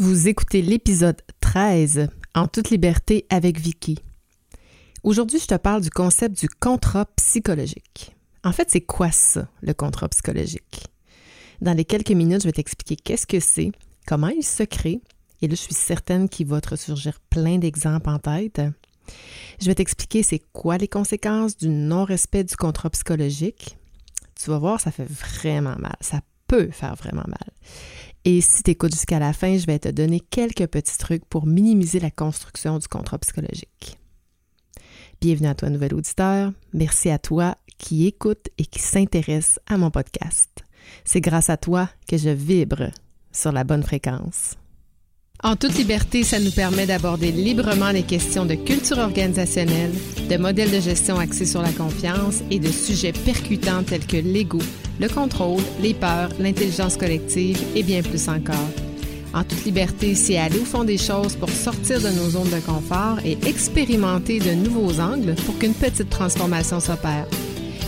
Vous écoutez l'épisode 13 En toute liberté avec Vicky. Aujourd'hui, je te parle du concept du contrat psychologique. En fait, c'est quoi ça, le contrat psychologique? Dans les quelques minutes, je vais t'expliquer qu'est-ce que c'est, comment il se crée, et là, je suis certaine qu'il va te ressurgir plein d'exemples en tête. Je vais t'expliquer c'est quoi les conséquences du non-respect du contrat psychologique. Tu vas voir, ça fait vraiment mal. Ça peut faire vraiment mal. Et si tu écoutes jusqu'à la fin, je vais te donner quelques petits trucs pour minimiser la construction du contrat psychologique. Bienvenue à toi, nouvel auditeur. Merci à toi qui écoute et qui s'intéresse à mon podcast. C'est grâce à toi que je vibre sur la bonne fréquence. En toute liberté, ça nous permet d'aborder librement les questions de culture organisationnelle, de modèles de gestion axés sur la confiance et de sujets percutants tels que l'ego, le contrôle, les peurs, l'intelligence collective et bien plus encore. En toute liberté, c'est aller au fond des choses pour sortir de nos zones de confort et expérimenter de nouveaux angles pour qu'une petite transformation s'opère.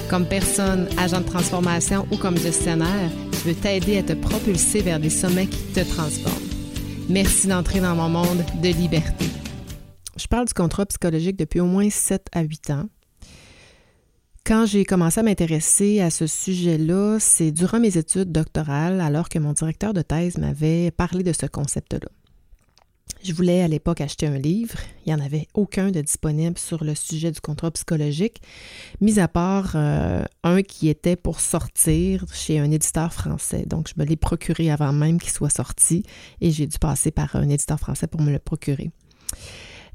Comme personne, agent de transformation ou comme gestionnaire, je veux t'aider à te propulser vers des sommets qui te transforment. Merci d'entrer dans mon monde de liberté. Je parle du contrat psychologique depuis au moins 7 à 8 ans. Quand j'ai commencé à m'intéresser à ce sujet-là, c'est durant mes études doctorales, alors que mon directeur de thèse m'avait parlé de ce concept-là. Je voulais à l'époque acheter un livre. Il n'y en avait aucun de disponible sur le sujet du contrat psychologique, mis à part euh, un qui était pour sortir chez un éditeur français. Donc, je me l'ai procuré avant même qu'il soit sorti et j'ai dû passer par un éditeur français pour me le procurer.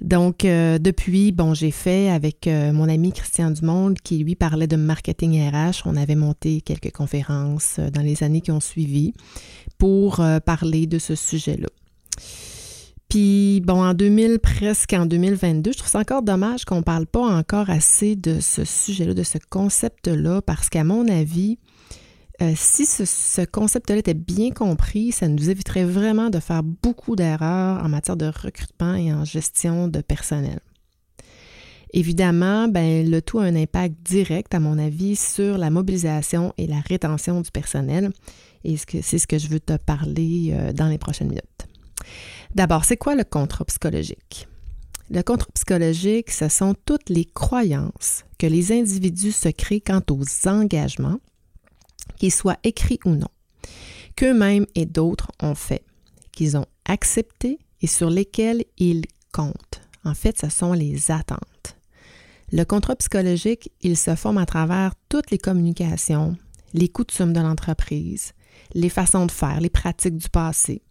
Donc, euh, depuis, bon, j'ai fait avec euh, mon ami Christian Dumont qui, lui, parlait de marketing RH. On avait monté quelques conférences dans les années qui ont suivi pour parler de ce sujet-là. Puis, bon, en 2000, presque en 2022, je trouve ça encore dommage qu'on ne parle pas encore assez de ce sujet-là, de ce concept-là, parce qu'à mon avis, euh, si ce, concept-là était bien compris, ça nous éviterait vraiment de faire beaucoup d'erreurs en matière de recrutement et en gestion de personnel. Évidemment, ben, le tout a un impact direct, à mon avis, sur la mobilisation et la rétention du personnel. Et c'est ce que je veux te parler euh, dans les prochaines minutes. D'abord, c'est quoi le contrat psychologique? Le contrat psychologique, ce sont toutes les croyances que les individus se créent quant aux engagements, qu'ils soient écrits ou non, qu'eux-mêmes et d'autres ont fait, qu'ils ont acceptés et sur lesquels ils comptent. En fait, ce sont les attentes. Le contrat psychologique, il se forme à travers toutes les communications, les coutumes de l'entreprise, les façons de faire, les pratiques du passé,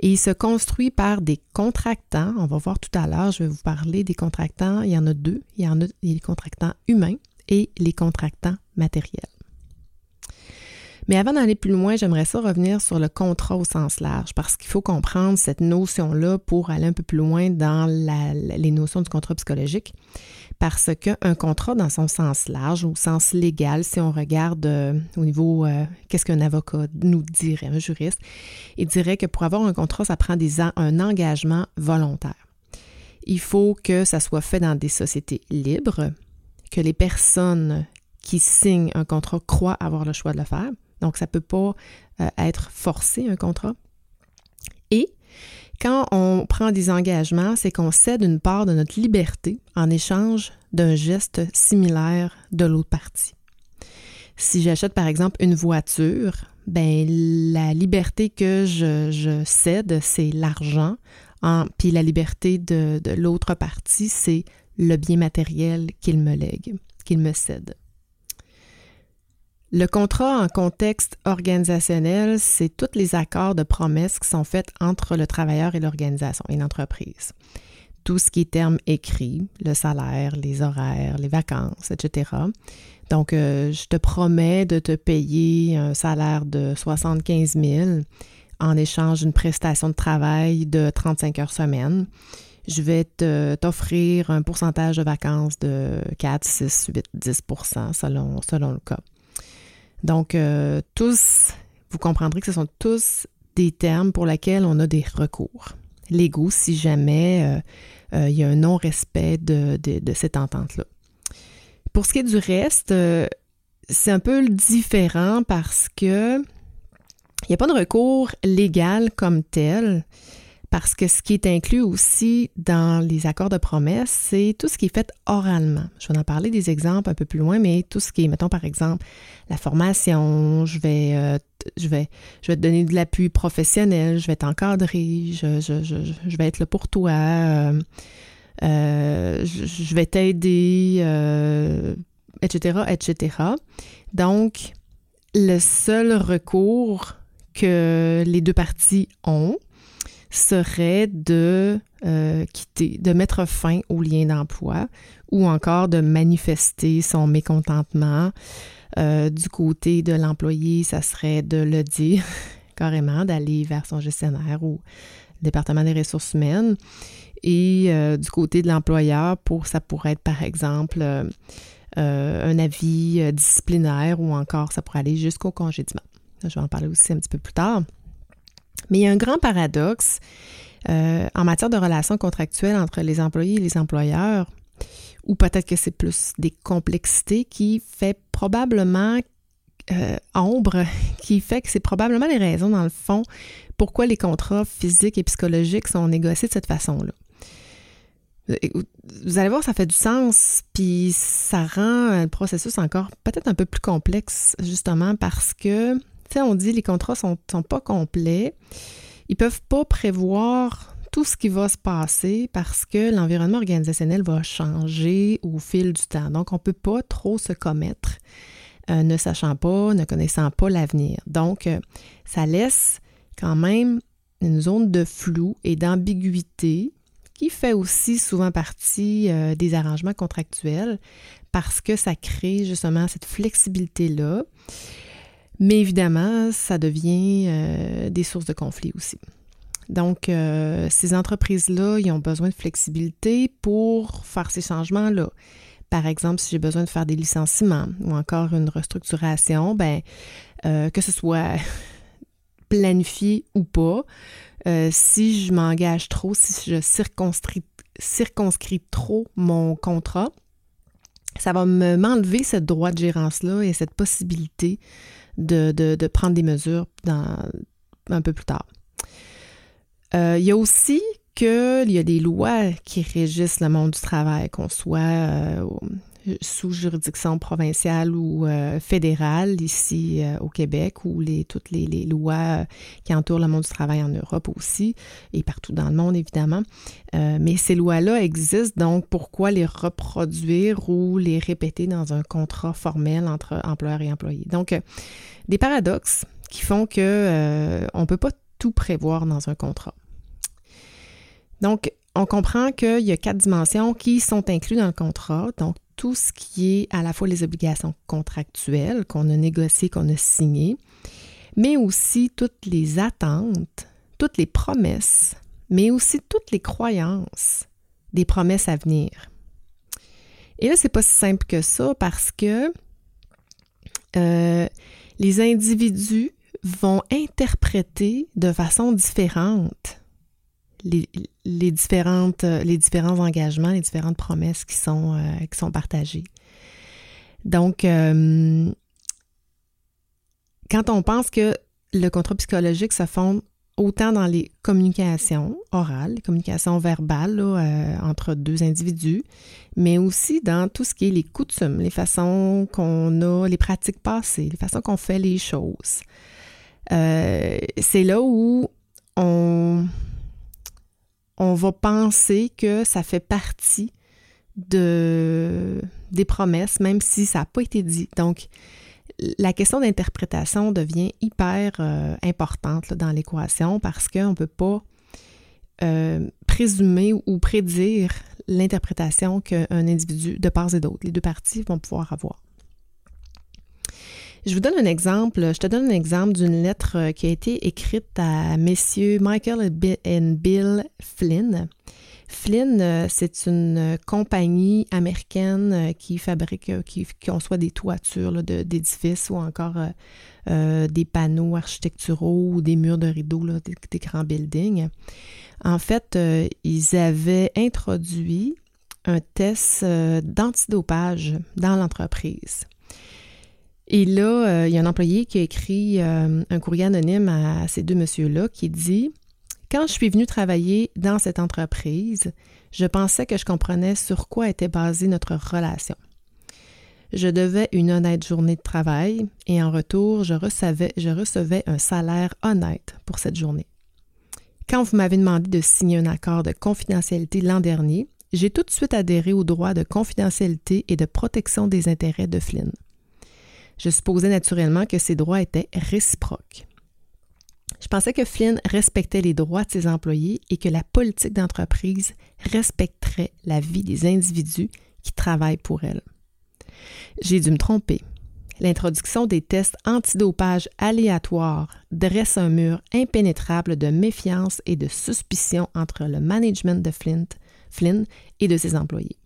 et il se construit par des contractants. On va voir tout à l'heure, je vais vous parler des contractants. Il y en a deux. Il y en a les contractants humains et les contractants matériels. Mais avant d'aller plus loin, j'aimerais ça revenir sur le contrat au sens large parce qu'il faut comprendre cette notion-là pour aller un peu plus loin dans les notions du contrat psychologique. Parce qu'un contrat, dans son sens large ou sens légal, si on regarde euh, au niveau euh, qu'est-ce qu'un avocat nous dirait, un juriste, il dirait que pour avoir un contrat, ça prend un engagement volontaire. Il faut que ça soit fait dans des sociétés libres, que les personnes qui signent un contrat croient avoir le choix de le faire. Donc, ça ne peut pas euh, être forcé, un contrat. Et quand on prend des engagements, c'est qu'on cède une part de notre liberté en échange d'un geste similaire de l'autre partie. Si j'achète par exemple une voiture, ben la liberté que je, cède, c'est l'argent, puis la liberté de, de l'autre partie, c'est le bien matériel qu'il me lègue, qu'il me cède. Le contrat en contexte organisationnel, c'est tous les accords de promesses qui sont faits entre le travailleur et l'organisation et l'entreprise. Tout ce qui est termes écrits, le salaire, les horaires, les vacances, etc. Donc, euh, je te promets de te payer un salaire de 75 000 en échange d'une prestation de travail de 35 heures semaine. Je vais t'offrir un pourcentage de vacances de 4, 6, 8, 10% selon, selon le cas. Donc, euh, tous, vous comprendrez que ce sont tous des termes pour lesquels on a des recours légaux si jamais euh, euh, il y a un non-respect de, cette entente-là. Pour ce qui est du reste, c'est un peu différent parce que il n'y a pas de recours légal comme tel. Parce que ce qui est inclus aussi dans les accords de promesse, c'est tout ce qui est fait oralement. Je vais en parler des exemples un peu plus loin, mais tout ce qui est, mettons par exemple, la formation, je vais, euh, je vais, je vais te donner de l'appui professionnel, je vais t'encadrer, je, je, je, vais être là pour toi, euh, euh, je, vais t'aider, etc., etc. Donc, le seul recours que les deux parties ont, serait de euh, quitter, de mettre fin au lien d'emploi ou encore de manifester son mécontentement. Euh, du côté de l'employé, ça serait de le dire carrément, d'aller vers son gestionnaire ou le département des ressources humaines. Et euh, du côté de l'employeur, pour ça pourrait être par exemple un avis disciplinaire ou encore ça pourrait aller jusqu'au congédiement. Je vais en parler aussi un petit peu plus tard. Mais il y a un grand paradoxe euh, en matière de relations contractuelles entre les employés et les employeurs, ou peut-être que c'est plus des complexités qui fait probablement euh, ombre, qui fait que c'est probablement les raisons, dans le fond, pourquoi les contrats physiques et psychologiques sont négociés de cette façon-là. Vous allez voir, ça fait du sens, puis ça rend le processus encore peut-être un peu plus complexe, justement parce que on dit les contrats sont, sont pas complets. Ils peuvent pas prévoir tout ce qui va se passer parce que l'environnement organisationnel va changer au fil du temps. Donc, on ne peut pas trop se commettre euh, ne sachant pas, ne connaissant pas l'avenir. Donc, euh, ça laisse quand même une zone de flou et d'ambiguïté qui fait aussi souvent partie euh, des arrangements contractuels parce que ça crée justement cette flexibilité-là. Mais évidemment, ça devient euh, des sources de conflit aussi. Donc, euh, ces entreprises-là, ils ont besoin de flexibilité pour faire ces changements-là. Par exemple, si j'ai besoin de faire des licenciements ou encore une restructuration, ben, euh, que ce soit planifié ou pas, si je m'engage trop, si je circonscris, circonscris trop mon contrat, ça va m'enlever ce droit de gérance-là et cette possibilité de, prendre des mesures un peu plus tard. Euh, il y a aussi qu'il y a des lois qui régissent le monde du travail, qu'on soit euh, sous juridiction provinciale ou euh, fédérale ici au Québec, ou les, toutes les, lois qui entourent le monde du travail en Europe aussi, et partout dans le monde évidemment. mais ces lois-là existent, donc pourquoi les reproduire ou les répéter dans un contrat formel entre employeur et employé? Donc, des paradoxes qui font que euh, on ne peut pas tout prévoir dans un contrat. Donc, on comprend qu'il y a quatre dimensions qui sont incluses dans le contrat. Donc, tout ce qui est à la fois les obligations contractuelles qu'on a négociées, qu'on a signées, mais aussi toutes les attentes, toutes les promesses, mais aussi toutes les croyances des promesses à venir. Et là, c'est pas si simple que ça parce que euh, les individus vont interpréter de façon différente les, différentes, les différents engagements, les différentes promesses qui sont, euh, partagées. Donc, euh, quand on pense que le contrat psychologique se fonde autant dans les communications orales, les communications verbales euh, entre deux individus, mais aussi dans tout ce qui est les coutumes, les façons qu'on a, les pratiques passées, les façons qu'on fait les choses. Euh, c'est là où on, on va penser que ça fait partie de, des promesses, même si ça n'a pas été dit. Donc, la question d'interprétation devient hyper euh, importante dans l'équation parce qu'on ne peut pas euh, présumer ou prédire l'interprétation qu'un individu, de part et d'autre, les deux parties vont pouvoir avoir. Je vous donne un exemple, je te donne un exemple d'une lettre euh, qui a été écrite à messieurs Michael et Bill Flynn. Flynn, euh, c'est une compagnie américaine euh, qui fabrique, qui conçoit des toitures d'édifices ou encore des panneaux architecturaux ou des murs de rideaux, des, grands buildings. En fait, ils avaient introduit un test d'antidopage dans l'entreprise. Et là, euh, il y a un employé qui a écrit euh, un courrier anonyme à ces deux messieurs-là qui dit Quand je suis venue travailler dans cette entreprise, je pensais que je comprenais sur quoi était basée notre relation. Je devais une honnête journée de travail et en retour, je recevais, je recevais un salaire honnête pour cette journée. Quand vous m'avez demandé de signer un accord de confidentialité l'an dernier, j'ai tout de suite adhéré au droit de confidentialité et de protection des intérêts de Flynn. Je supposais naturellement que ces droits étaient réciproques. Je pensais que Flynn respectait les droits de ses employés et que la politique d'entreprise respecterait la vie des individus qui travaillent pour elle. J'ai dû me tromper. L'introduction des tests antidopage aléatoires dresse un mur impénétrable de méfiance et de suspicion entre le management de Flint, Flynn et de ses employés.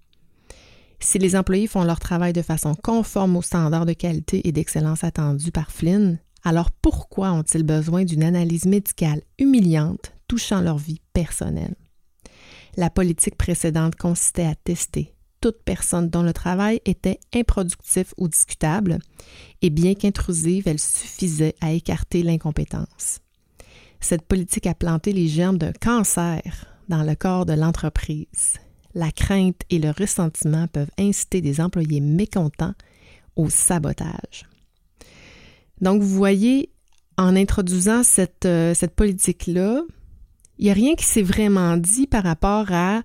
Si les employés font leur travail de façon conforme aux standards de qualité et d'excellence attendus par Flynn, alors pourquoi ont-ils besoin d'une analyse médicale humiliante touchant leur vie personnelle? La politique précédente consistait à tester toute personne dont le travail était improductif ou discutable, et bien qu'intrusive, elle suffisait à écarter l'incompétence. Cette politique a planté les germes d'un cancer dans le corps de l'entreprise. La crainte et le ressentiment peuvent inciter des employés mécontents au sabotage. Donc, vous voyez, en introduisant cette, euh, politique-là, il n'y a rien qui s'est vraiment dit par rapport à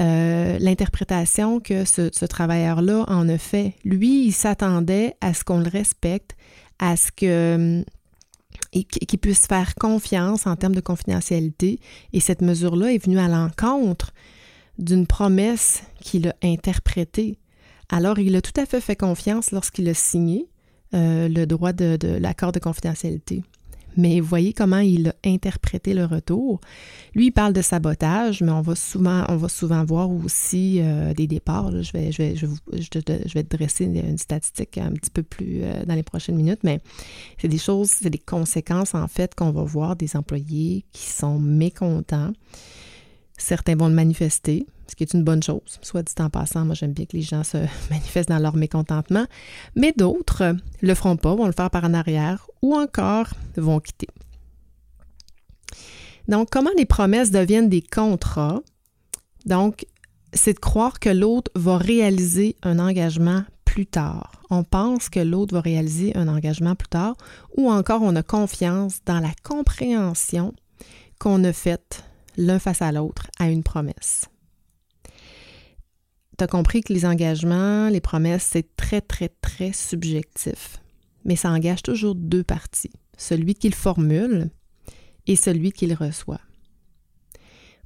euh, l'interprétation que ce, travailleur-là en a fait. Lui, il s'attendait à ce qu'on le respecte, à ce que qu'il puisse faire confiance en termes de confidentialité. Et cette mesure-là est venue à l'encontre d'une promesse qu'il a interprétée. Alors, il a tout à fait fait confiance lorsqu'il a signé euh, le droit de l'accord de confidentialité mais voyez comment il a interprété le retour. Lui, il parle de sabotage, mais on va souvent, on va souvent voir aussi euh, des départs. Je, vais, je, vais, je, vais te dresser une, statistique un petit peu plus euh, dans les prochaines minutes, mais c'est des choses, c'est des conséquences en fait qu'on va voir des employés qui sont mécontents. Certains vont le manifester, ce qui est une bonne chose. Soit dit en passant, moi j'aime bien que les gens se manifestent dans leur mécontentement, mais d'autres le feront pas, vont le faire par en arrière ou encore vont quitter. Donc, comment les promesses deviennent des contrats? Donc, c'est de croire que l'autre va réaliser un engagement plus tard. On pense que l'autre va réaliser un engagement plus tard ou encore on a confiance dans la compréhension qu'on a faite l'un face à l'autre à une promesse tu as compris que les engagements, les promesses, c'est très, très, très subjectif. Mais ça engage toujours deux parties, celui qui le formule et celui qui le reçoit.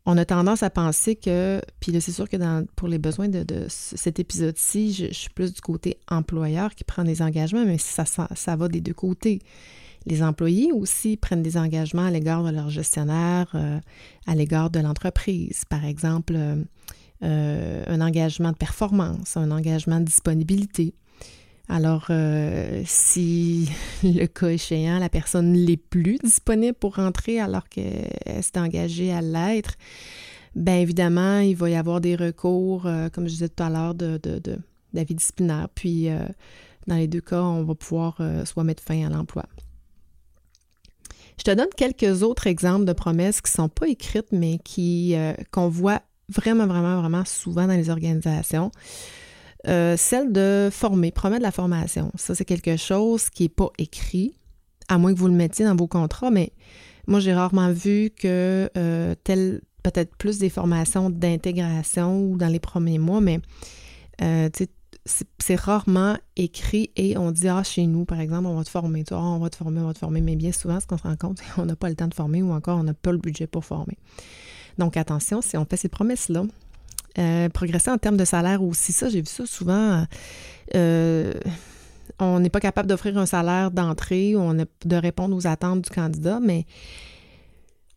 On a tendance à penser que, puis là, c'est sûr que pour les besoins de, cet épisode-ci, je, suis plus du côté employeur qui prend des engagements, mais ça, ça, va des deux côtés. Les employés aussi prennent des engagements à l'égard de leur gestionnaire, euh, à l'égard de l'entreprise. Par exemple, euh, euh, un engagement de performance, un engagement de disponibilité. Alors, si le cas échéant, la personne n'est plus disponible pour rentrer alors qu'elle s'est engagée à l'être, bien évidemment, il va y avoir des recours, comme je disais tout à l'heure, de, d'avis disciplinaire. Puis, dans les deux cas, on va pouvoir soit mettre fin à l'emploi. Je te donne quelques autres exemples de promesses qui ne sont pas écrites, mais qui, qu'on voit vraiment, vraiment, vraiment souvent dans les organisations. Euh, celle de former, promettre la formation. Ça, c'est quelque chose qui n'est pas écrit, à moins que vous le mettiez dans vos contrats, mais moi, j'ai rarement vu que euh, tel, peut-être plus des formations d'intégration ou dans les premiers mois, mais euh, c'est rarement écrit et on dit, ah, chez nous, par exemple, on va te former, tu on va te former, on va te former, mais bien souvent, ce qu'on se rend compte, c'est qu'on n'a pas le temps de former ou encore on n'a pas le budget pour former. Donc attention, si on fait ces promesses-là, euh, progresser en termes de salaire aussi, ça, j'ai vu ça souvent. Euh, on n'est pas capable d'offrir un salaire d'entrée, a de répondre aux attentes du candidat, mais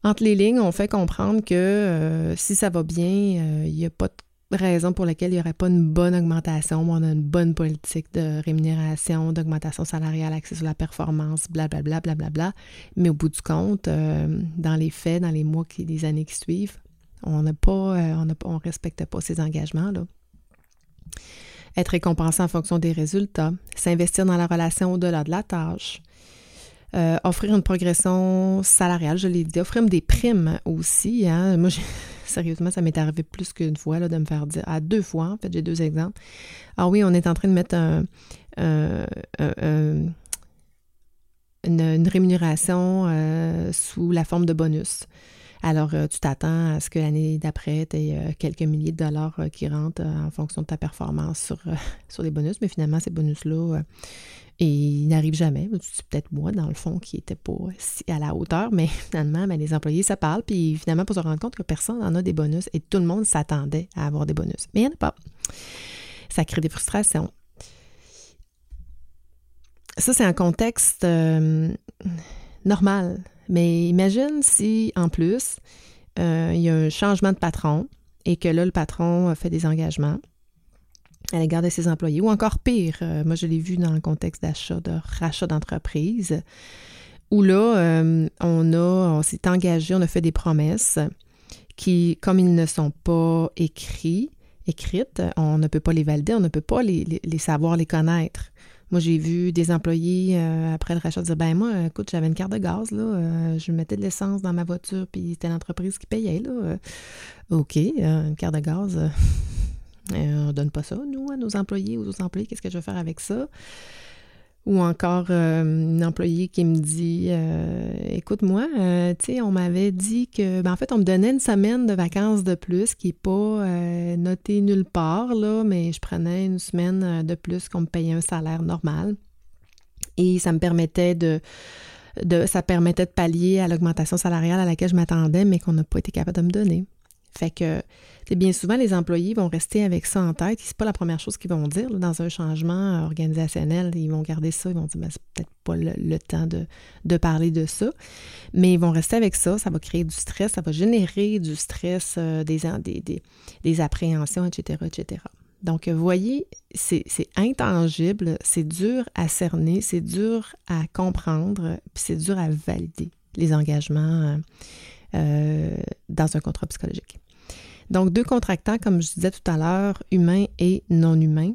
entre les lignes, on fait comprendre que euh, si ça va bien, il n'y a pas de raison pour laquelle il n'y aurait pas une bonne augmentation. On a une bonne politique de rémunération, d'augmentation salariale axée sur la performance, blablabla, blablabla. Bla, bla, Mais au bout du compte, euh, dans les faits, dans les mois, qui, les années qui suivent, on n'a pas, euh, on ne respecte pas ces engagements-là. Être récompensé en fonction des résultats, s'investir dans la relation au-delà de la tâche, Euh, offrir une progression salariale, je l'ai dit. Offrir des primes aussi. Hein. Sérieusement, ça m'est arrivé plus qu'une fois là, de me faire dire, à deux fois, en fait, j'ai deux exemples. Ah oui, on est en train de mettre un, une, rémunération euh, sous la forme de bonus. Alors, euh, tu t'attends à ce que l'année d'après, tu aies quelques milliers de dollars qui rentrent en fonction de ta performance sur, sur les bonus, mais finalement, ces bonus-là et il n'arrive jamais. C'est peut-être moi, dans le fond, qui n'était pas à la hauteur, mais finalement, ben, les employés, ça parle. Puis finalement, pour se rendre compte que personne n'en a des bonus et tout le monde s'attendait à avoir des bonus. Mais il n'y en a pas. Ça crée des frustrations. Ça, c'est un contexte euh, normal. Mais imagine si, en plus, euh, il y a un changement de patron et que là, le patron fait des engagements à l'égard de ses employés. Ou encore pire, euh, moi je l'ai vu dans le contexte d'achat, de rachat d'entreprise, où là, euh, on a, on s'est engagé, on a fait des promesses qui, comme ils ne sont pas écrits, écrites, on ne peut pas les valider, on ne peut pas les, savoir, les connaître. Moi, j'ai vu des employés euh, après le rachat dire Ben, moi, écoute, j'avais une carte de gaz, là, je mettais de l'essence dans ma voiture, puis c'était l'entreprise qui payait, là. OK, une carte de gaz, on ne donne pas ça, nous, à nos employés, aux autres employés. Qu'est-ce que je vais faire avec ça? Ou encore euh, un employé qui me dit euh, Écoute, moi, tu sais, on m'avait dit que, ben, en fait, on me donnait une semaine de vacances de plus qui n'est pas notée nulle part, là, mais je prenais une semaine de plus qu'on me payait un salaire normal. Et ça me permettait de, de ça permettait de pallier à l'augmentation salariale à laquelle je m'attendais, mais qu'on n'a pas été capable de me donner. Fait que bien souvent, les employés vont rester avec ça en tête. C'est pas la première chose qu'ils vont dire dans un changement organisationnel. Ils vont garder ça, ils vont dire ben, c'est peut-être pas le, temps de, parler de ça. Mais ils vont rester avec ça, ça va créer du stress, ça va générer du stress, euh, des, des, des, appréhensions, etc., etc. Donc, vous voyez, c'est intangible, c'est dur à cerner, c'est dur à comprendre, puis c'est dur à valider les engagements euh, dans un contrat psychologique. Donc, deux contractants, comme je disais tout à l'heure, humains et non humains.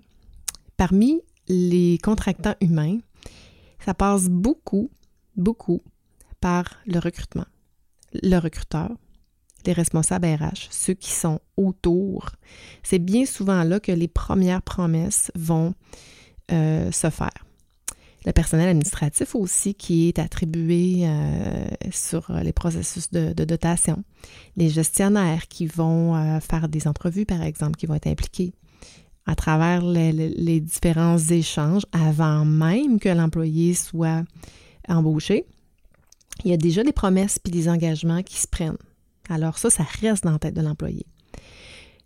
Parmi les contractants humains, ça passe beaucoup, beaucoup par le recrutement. Le recruteur, les responsables RH, ceux qui sont autour. C'est bien souvent là que les premières promesses vont euh, se faire le personnel administratif aussi qui est attribué euh, sur les processus de, dotation, les gestionnaires qui vont euh, faire des entrevues, par exemple, qui vont être impliqués à travers les, différents échanges avant même que l'employé soit embauché. Il y a déjà des promesses puis des engagements qui se prennent. Alors ça, ça reste dans la tête de l'employé.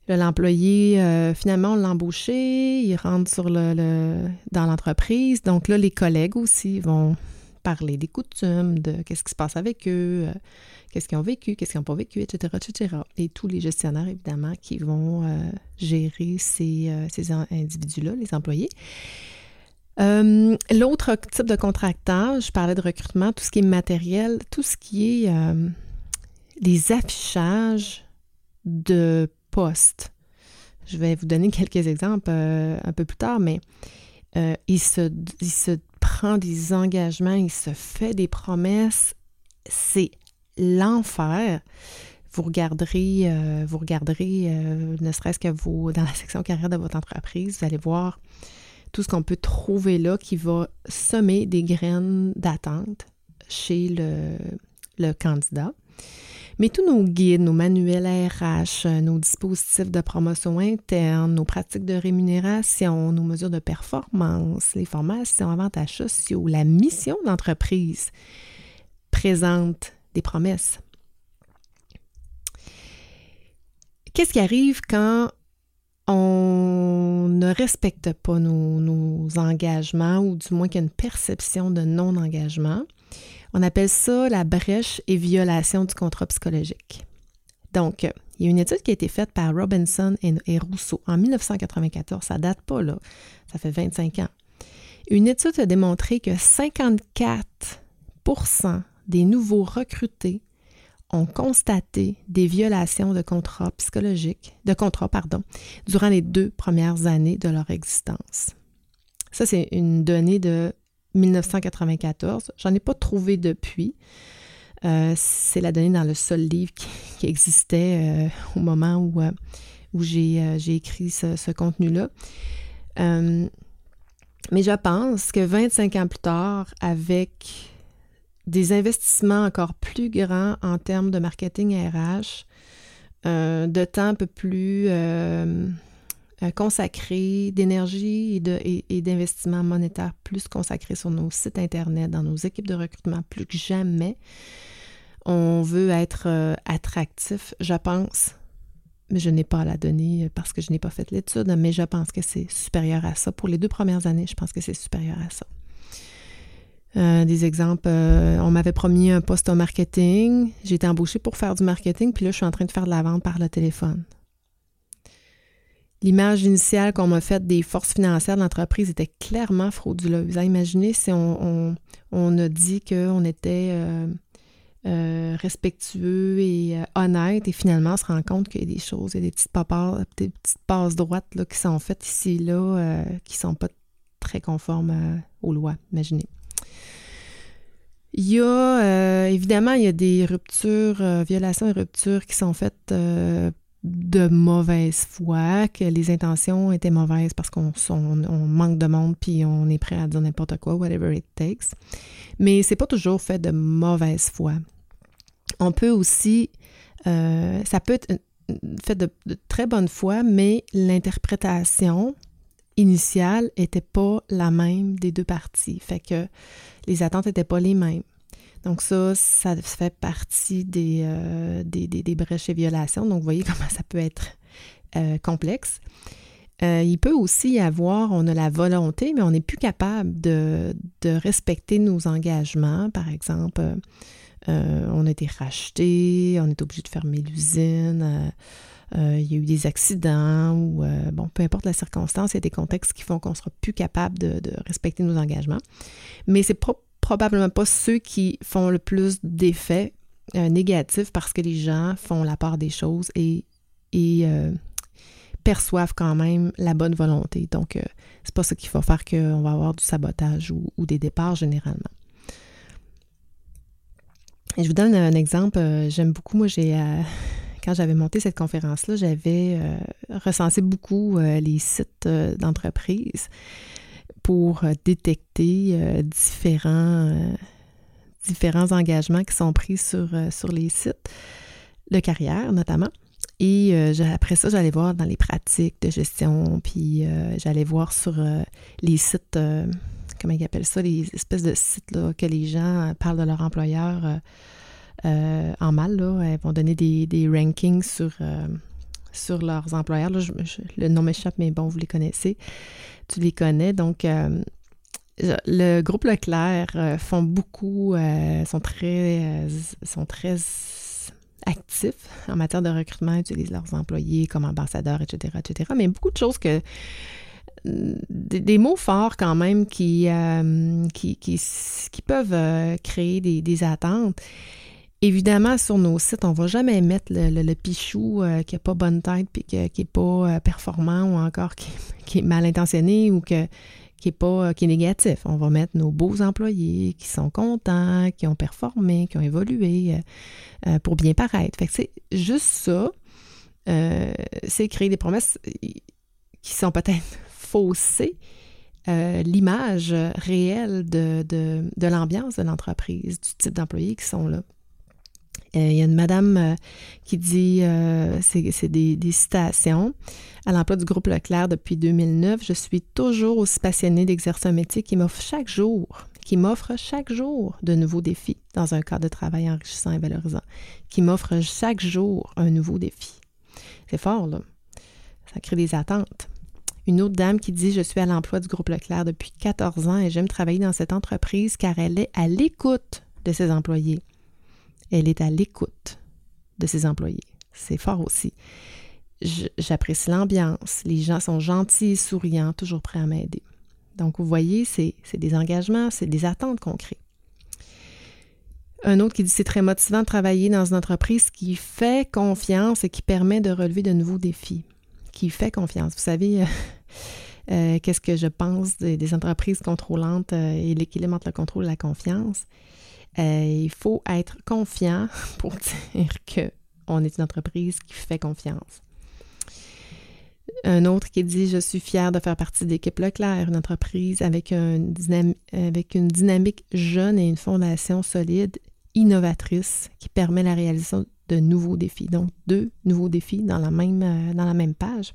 L'employé, euh, finalement, on l'a embauché, il rentre sur le, dans l'entreprise. Donc là, les collègues aussi vont parler des coutumes, de qu'est-ce qui se passe avec eux, euh, qu'est-ce qu'ils ont vécu, qu'est-ce qu'ils n'ont pas vécu, etc., etc. Et tous les gestionnaires, évidemment, qui vont euh, gérer ces, ces individus-là, les employés. L'autre type de contractant, je parlais de recrutement, tout ce qui est matériel, tout ce qui est les affichages de je vais vous donner quelques exemples euh, un peu plus tard, mais euh, il, se, prend des engagements, il se fait des promesses. C'est l'enfer. Vous regarderez, euh, vous regarderez, ne serait-ce que vous, dans la section carrière de votre entreprise, vous allez voir tout ce qu'on peut trouver là qui va semer des graines d'attente chez le candidat. Mais tous nos guides, nos manuels RH, nos dispositifs de promotion interne, nos pratiques de rémunération, nos mesures de performance, les formations, avantages sociaux, la mission d'entreprise présentent des promesses. Qu'est-ce qui arrive quand on ne respecte pas nos, nos engagements ou du moins qu'il y a une perception de non-engagement? On appelle ça la brèche et violation du contrat psychologique. Donc, il y a une étude qui a été faite par Robinson et Rousseau en 1994. Ça date pas, là. Ça fait 25 ans. Une étude a démontré que 54% des nouveaux recrutés ont constaté des violations de contrats psychologiques, de contrats, pardon, durant les deux premières années de leur existence. Ça, c'est une donnée de 1994. J'en ai pas trouvé depuis. Euh, c'est la donnée dans le seul livre qui, existait euh, au moment où, euh, où j'ai écrit ce, contenu-là. mais je pense que 25 ans plus tard, avec des investissements encore plus grands en termes de marketing RH, de temps un peu plus consacré, d'énergie et d'investissement monétaire plus consacré sur nos sites Internet, dans nos équipes de recrutement plus que jamais, on veut être euh, attractif, je pense, mais je n'ai pas la donnée parce que je n'ai pas fait l'étude, mais je pense que c'est supérieur à ça. Pour les deux premières années, je pense que c'est supérieur à ça. Euh, des exemples, euh, on m'avait promis un poste en marketing, j'ai été embauchée pour faire du marketing, puis là, je suis en train de faire de la vente par le téléphone. L'image initiale qu'on m'a faite des forces financières de l'entreprise était clairement frauduleuse. Imaginez si on, a dit qu'on était euh, respectueux et euh, honnête et finalement on se rend compte qu'il y a des choses, il y a des petites, papas, des petites passes droites là, qui sont faites ici et là euh, qui ne sont pas très conformes aux lois, imaginez. Il y a évidemment il y a des ruptures, violations et ruptures qui sont faites de mauvaise foi, que les intentions étaient mauvaises parce qu'on manque de monde puis on est prêt à dire n'importe quoi, whatever it takes. Mais c'est pas toujours fait de mauvaise foi. On peut aussi, euh, ça peut être fait de, très bonne foi, mais l'interprétation initiale n'était pas la même des deux parties. Fait que les attentes n'étaient pas les mêmes. Donc ça, ça fait partie des, euh, des, des, brèches et violations. Donc vous voyez comment ça peut être euh, complexe. il peut aussi y avoir, on a la volonté, mais on n'est plus capable de, de, respecter nos engagements. Par exemple, euh, on a été racheté, on est obligé de fermer l'usine. Euh, euh, il y a eu des accidents ou, bon, peu importe la circonstance, il y a des contextes qui font qu'on ne sera plus capable de, respecter nos engagements. Mais c'est probablement pas ceux qui font le plus d'effets négatifs parce que les gens font la part des choses et, perçoivent quand même la bonne volonté. Donc, c'est pas ça qu'il faut faire qu'on va avoir du sabotage ou des départs généralement je vous donne un exemple. Euh, j'aime beaucoup, moi, j'ai. Euh, quand j'avais monté cette conférence-là, j'avais euh, recensé beaucoup les sites d'entreprise pour détecter différents, différents engagements qui sont pris sur, sur les sites de carrière, notamment. Et après ça, j'allais voir dans les pratiques de gestion, puis j'allais voir sur les sites comment ils appellent ça, les espèces de sites là, que les gens parlent de leur employeur euh, euh, en mal. Là. Elles vont donner des, rankings sur, euh, sur leurs employeurs. le nom m'échappe, mais bon, vous les connaissez. Tu les connais. Donc, le groupe Leclerc font beaucoup, sont très, sont très actifs en matière de recrutement, utilisent leurs employés comme ambassadeurs, etc., etc. Mais beaucoup de choses que des, mots forts quand même qui, euh, qui, qui, peuvent euh, créer des, attentes. Évidemment, sur nos sites, on ne va jamais mettre le, pichou euh, qui n'a pas bonne tête puis qui n'est pas performant ou encore qui, est mal intentionné ou que, qui est pas qui est négatif. On va mettre nos beaux employés qui sont contents, qui ont performé, qui ont évolué pour bien paraître. Fait que c'est juste ça. c'est créer des promesses qui sont peut-être fausser euh, l'image réelle de, de, l'ambiance de l'entreprise, du type d'employés qui sont là. Euh, il y a une madame euh, qui dit, c'est des, des, citations, à l'emploi du groupe Leclerc depuis 2009, je suis toujours aussi passionnée d'exercer un métier qui m'offre chaque jour, qui m'offre chaque jour de nouveaux défis dans un cadre de travail enrichissant et valorisant, qui m'offre chaque jour un nouveau défi. C'est fort, là. Ça crée des attentes. Une autre dame qui dit Je suis à l'emploi du groupe Leclerc depuis 14 ans et j'aime travailler dans cette entreprise car elle est à l'écoute de ses employés. Elle est à l'écoute de ses employés. C'est fort aussi. J'apprécie l'ambiance. Les gens sont gentils, souriants, toujours prêts à m'aider. Donc, vous voyez, c'est des engagements, c'est des attentes qu'on crée. Un autre qui dit c'est très motivant de travailler dans une entreprise qui fait confiance et qui permet de relever de nouveaux défis qui fait confiance. Vous savez, qu'est-ce que je pense des, entreprises contrôlantes et l'équilibre entre le contrôle et la confiance? Il faut être confiant pour dire qu'on est une entreprise qui fait confiance. Un autre qui dit Je suis fier de faire partie d'équipe Leclerc, une entreprise avec, avec une dynamique jeune et une fondation solide, innovatrice, qui permet la réalisation de nouveaux défis. Donc, deux nouveaux défis dans la même, euh, dans la même page.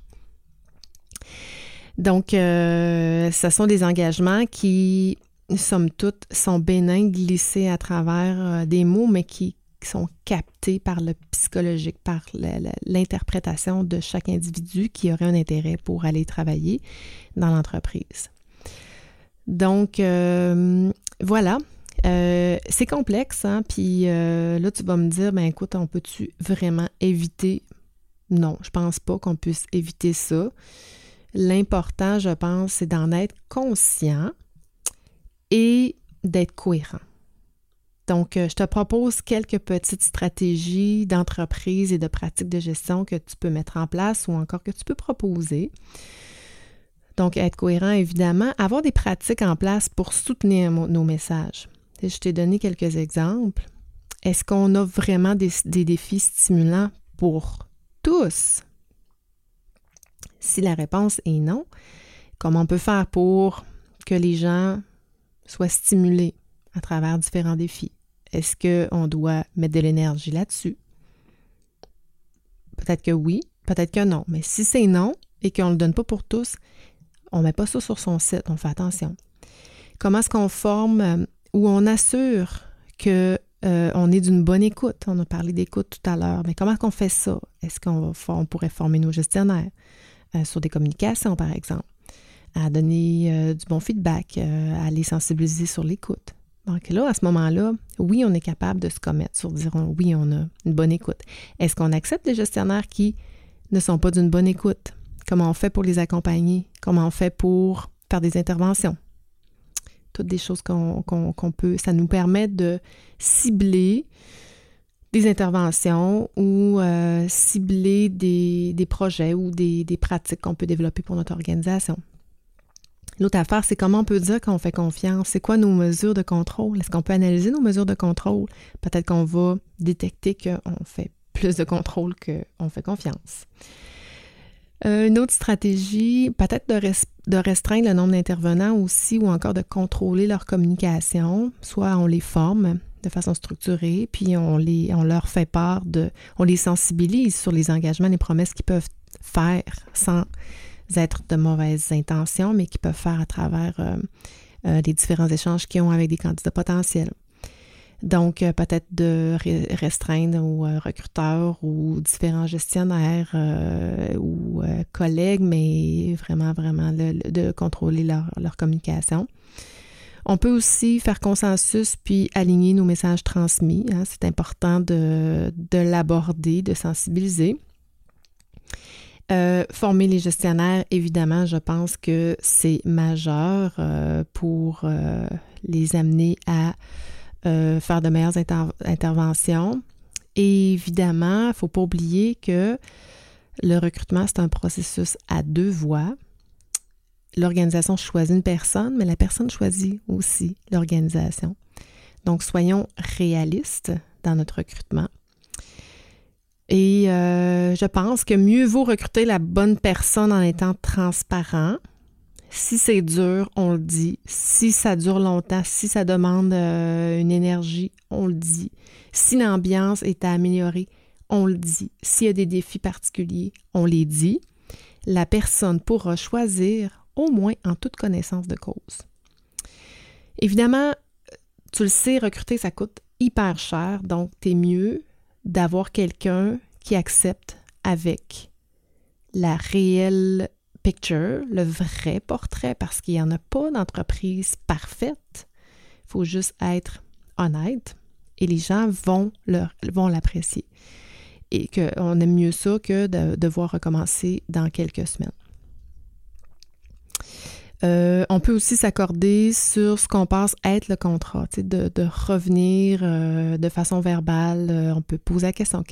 Donc, euh, ce sont des engagements qui, somme toute, sont bénins, glissés à travers euh, des mots, mais qui, sont captés par le psychologique, par l'interprétation de chaque individu qui aurait un intérêt pour aller travailler dans l'entreprise. Donc, euh, voilà. Euh, c'est complexe, hein? Puis là, tu vas me dire, ben écoute, on peut-tu vraiment éviter? Non, je pense pas qu'on puisse éviter ça. L'important, je pense, c'est d'en être conscient et d'être cohérent. Donc, euh, je te propose quelques petites stratégies d'entreprise et de pratiques de gestion que tu peux mettre en place ou encore que tu peux proposer. Donc, être cohérent, évidemment, avoir des pratiques en place pour soutenir nos messages. Je t'ai donné quelques exemples. Est-ce qu'on a vraiment des, des défis stimulants pour tous? Si la réponse est non, comment on peut faire pour que les gens soient stimulés à travers différents défis? Est-ce qu'on doit mettre de l'énergie là-dessus? Peut-être que oui, peut-être que non. Mais si c'est non et qu'on ne le donne pas pour tous, on ne met pas ça sur son site, on fait attention. Comment est-ce qu'on forme euh, ou on assure que euh, est d'une bonne écoute? On a parlé d'écoute tout à l'heure, mais comment qu'on fait ça? Est-ce qu'on on pourrait former nos gestionnaires euh, sur des communications, par exemple, à donner du bon feedback, à les sensibiliser sur l'écoute? Donc là, à ce moment-là, oui, on est capable de se commettre sur dire oui, on a une bonne écoute. Est-ce qu'on accepte des gestionnaires qui ne sont pas d'une bonne écoute? Comment on fait pour les accompagner? Comment on fait pour faire des interventions? Toutes des choses qu'on peut. Ça nous permet de cibler des interventions ou euh, cibler des, projets ou des pratiques qu'on peut développer pour notre organisation. L'autre affaire, c'est comment on peut dire qu'on fait confiance? C'est quoi nos mesures de contrôle? Est-ce qu'on peut analyser nos mesures de contrôle? Peut-être qu'on va détecter qu'on fait plus de contrôle qu'on fait confiance. Euh, une autre stratégie, peut-être de, restreindre le nombre d'intervenants aussi ou encore de contrôler leur communication. Soit on les forme de façon structurée, puis on, les, on leur fait part de, on les sensibilise sur les engagements, les promesses qu'ils peuvent faire sans être de mauvaises intentions, mais qui peuvent faire à travers euh, euh, les différents échanges qu'ils ont avec des candidats potentiels. Donc, euh, peut-être de restreindre aux recruteurs ou différents gestionnaires ou collègues, mais vraiment, vraiment de contrôler leur, communication. On peut aussi faire consensus puis aligner nos messages transmis. Hein. C'est important de l'aborder, de sensibiliser. Euh, former les gestionnaires, évidemment, je pense que c'est majeur euh, pour euh, les amener à faire de meilleures interventions. Évidemment, il ne faut pas oublier que le recrutement, c'est un processus à deux voies. L'organisation choisit une personne, mais la personne choisit aussi l'organisation. Donc, soyons réalistes dans notre recrutement. Et euh, je pense que mieux vaut recruter la bonne personne en étant transparent. Si c'est dur, on le dit. Si ça dure longtemps, si ça demande euh, une énergie, on le dit. Si l'ambiance est à améliorer, on le dit. S'il y a des défis particuliers, on les dit. La personne pourra choisir au moins en toute connaissance de cause. Évidemment, tu le sais, recruter, ça coûte hyper cher, donc t'es mieux d'avoir quelqu'un qui accepte avec la réelle picture, le vrai portrait, parce qu'il n'y en a pas d'entreprise parfaite. Il faut juste être honnête et les gens vont, vont l'apprécier. Et qu'on aime mieux ça que de devoir recommencer dans quelques semaines. Euh, on peut aussi s'accorder sur ce qu'on pense être le contrat, de, de revenir euh, de façon verbale. Euh, on peut poser la question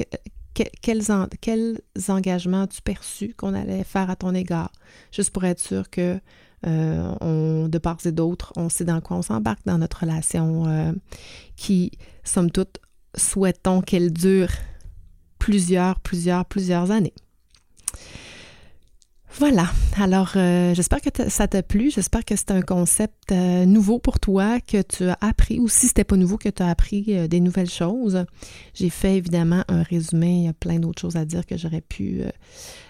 quels, engagements as-tu perçu qu'on allait faire à ton égard? Juste pour être sûr que de part et d'autre, on sait dans quoi on s'embarque dans notre relation qui, somme toute, souhaitons qu'elle dure plusieurs, plusieurs, plusieurs années. Voilà. Alors, euh, j'espère que ça t'a plu. J'espère que c'est un concept euh, nouveau pour toi, que tu as appris, ou si c'était pas nouveau, que tu as appris euh, des nouvelles choses. J'ai fait évidemment un résumé. Il y a plein d'autres choses à dire que j'aurais pu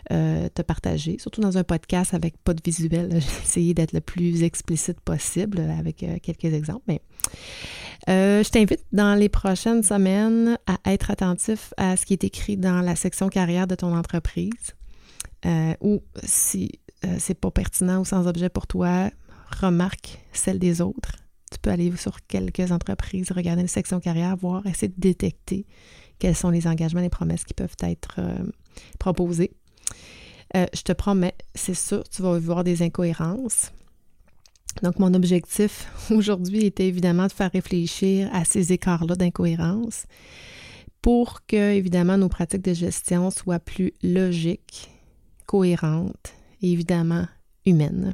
te partager, surtout dans un podcast avec pas de visuel. J'ai essayé d'être le plus explicite possible avec quelques exemples. Mais je t'invite dans les prochaines semaines à être attentif à ce qui est écrit dans la section carrière de ton entreprise euh, ou si euh, c'est pas pertinent ou sans objet pour toi, remarque celle des autres. Tu peux aller sur quelques entreprises, regarder la section carrière, voir, essayer de détecter quels sont les engagements, les promesses qui peuvent être euh, proposés. je te promets, c'est sûr, tu vas voir des incohérences. Donc, mon objectif aujourd'hui était évidemment de faire réfléchir à ces écarts-là d'incohérence pour que, évidemment, nos pratiques de gestion soient plus logiques cohérente et évidemment humaine.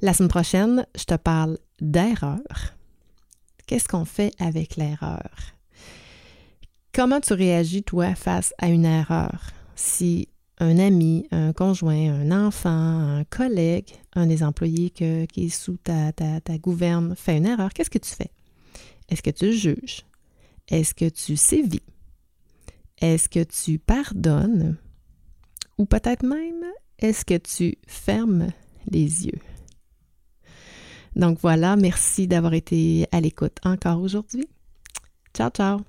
La semaine prochaine, je te parle d'erreur. Qu'est-ce qu'on fait avec l'erreur? Comment tu réagis, toi, face à une erreur? Si un ami, un conjoint, un enfant, un collègue, un des employés qui est sous ta, ta, ta gouverne fait une erreur, qu'est-ce que tu fais? Est-ce que tu juges? Est-ce que tu sévis? Est-ce que tu pardonnes? Ou peut-être même, est-ce que tu fermes les yeux? Donc voilà, merci d'avoir été à l'écoute encore aujourd'hui. Ciao, ciao!